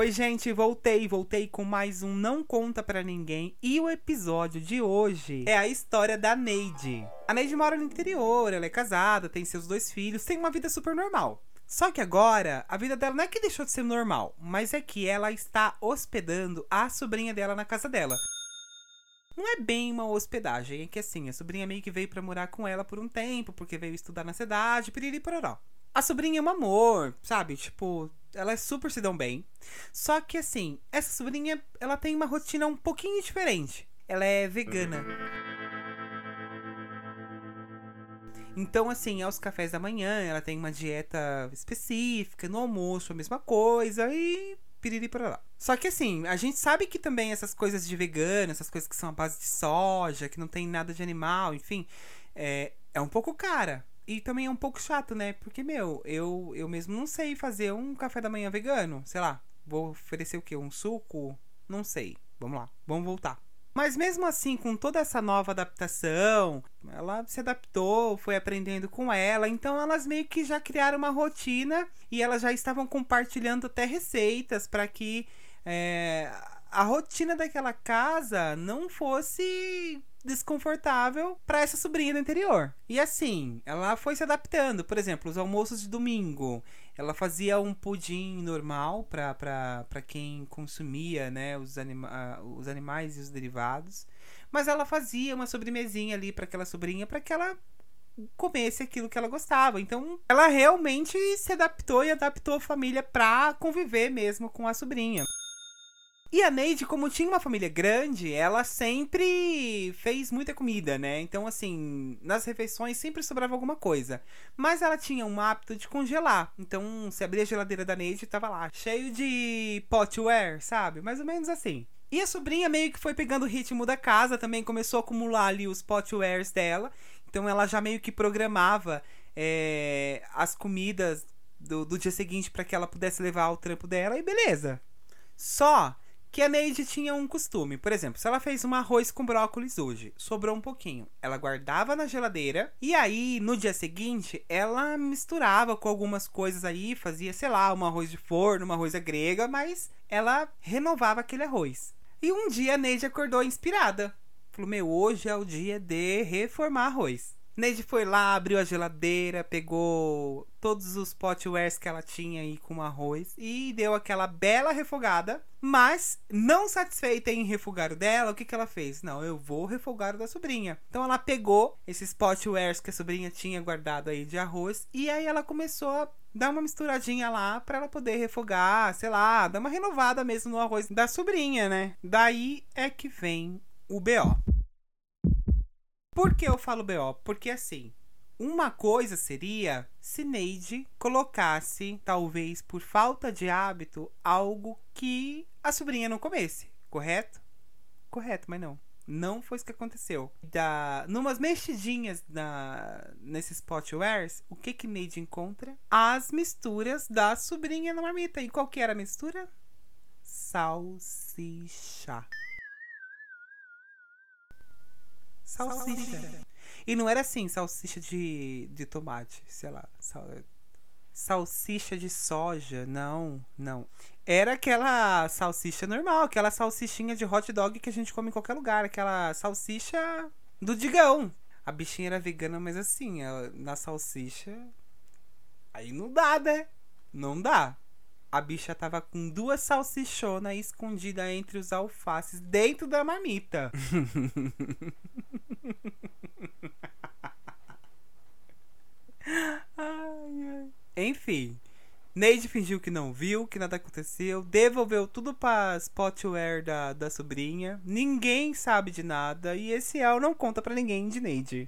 Oi, gente, voltei, voltei com mais um Não Conta Pra Ninguém. E o episódio de hoje é a história da Neide. A Neide mora no interior, ela é casada, tem seus dois filhos, tem uma vida super normal. Só que agora, a vida dela não é que deixou de ser normal, mas é que ela está hospedando a sobrinha dela na casa dela. Não é bem uma hospedagem, é que assim, a sobrinha meio que veio pra morar com ela por um tempo, porque veio estudar na cidade, piriri pororó. A sobrinha é um amor, sabe? Tipo, ela é super se dão bem. Só que assim, essa sobrinha, ela tem uma rotina um pouquinho diferente. Ela é vegana. Então, assim, aos cafés da manhã, ela tem uma dieta específica, no almoço a mesma coisa e piriri para lá. Só que assim, a gente sabe que também essas coisas de vegano, essas coisas que são à base de soja, que não tem nada de animal, enfim, é, é um pouco cara. E também é um pouco chato, né? Porque, meu, eu, eu mesmo não sei fazer um café da manhã vegano. Sei lá, vou oferecer o quê? Um suco? Não sei. Vamos lá, vamos voltar. Mas mesmo assim, com toda essa nova adaptação, ela se adaptou, foi aprendendo com ela, então elas meio que já criaram uma rotina e elas já estavam compartilhando até receitas para que é, a rotina daquela casa não fosse desconfortável para essa sobrinha do interior. E assim, ela foi se adaptando. Por exemplo, os almoços de domingo, ela fazia um pudim normal para quem consumia, né, os, anima os animais e os derivados. Mas ela fazia uma sobremesinha ali para aquela sobrinha para que ela comesse aquilo que ela gostava. Então, ela realmente se adaptou e adaptou a família para conviver mesmo com a sobrinha. E a Neide, como tinha uma família grande, ela sempre fez muita comida, né? Então, assim, nas refeições sempre sobrava alguma coisa. Mas ela tinha um hábito de congelar. Então, se abria a geladeira da Neide, tava lá, cheio de potware, sabe? Mais ou menos assim. E a sobrinha meio que foi pegando o ritmo da casa, também começou a acumular ali os potwares dela. Então, ela já meio que programava é, as comidas do, do dia seguinte para que ela pudesse levar ao trampo dela e beleza. Só que a Neide tinha um costume. Por exemplo, se ela fez um arroz com brócolis hoje, sobrou um pouquinho, ela guardava na geladeira e aí no dia seguinte ela misturava com algumas coisas aí, fazia, sei lá, um arroz de forno, uma arroz grega, mas ela renovava aquele arroz. E um dia a Neide acordou inspirada. Falou: Meu, hoje é o dia de reformar arroz. Neide foi lá, abriu a geladeira, pegou todos os potwares que ela tinha aí com arroz e deu aquela bela refogada. Mas, não satisfeita em refogar o dela, o que, que ela fez? Não, eu vou refogar o da sobrinha. Então ela pegou esses potwares que a sobrinha tinha guardado aí de arroz e aí ela começou a dar uma misturadinha lá para ela poder refogar, sei lá, dar uma renovada mesmo no arroz da sobrinha, né? Daí é que vem o BO. Por que eu falo BO? Porque assim, uma coisa seria se Neide colocasse, talvez por falta de hábito, algo que a sobrinha não comesse, correto? Correto, mas não. Não foi isso que aconteceu. Da, numas mexidinhas na, nesses potwares, o que que Neide encontra? As misturas da sobrinha na marmita. E qual que era a mistura? Salsicha. Salsicha. E não era assim, salsicha de, de tomate, sei lá. Sal, salsicha de soja, não, não. Era aquela salsicha normal, aquela salsichinha de hot dog que a gente come em qualquer lugar, aquela salsicha do digão. A bichinha era vegana, mas assim, na salsicha. Aí não dá, né? Não dá. A bicha tava com duas salsichonas escondidas entre os alfaces dentro da marmita. ai, ai. Enfim, Neide fingiu que não viu, que nada aconteceu, devolveu tudo para spotware da, da sobrinha. Ninguém sabe de nada e esse El não conta para ninguém de Neide.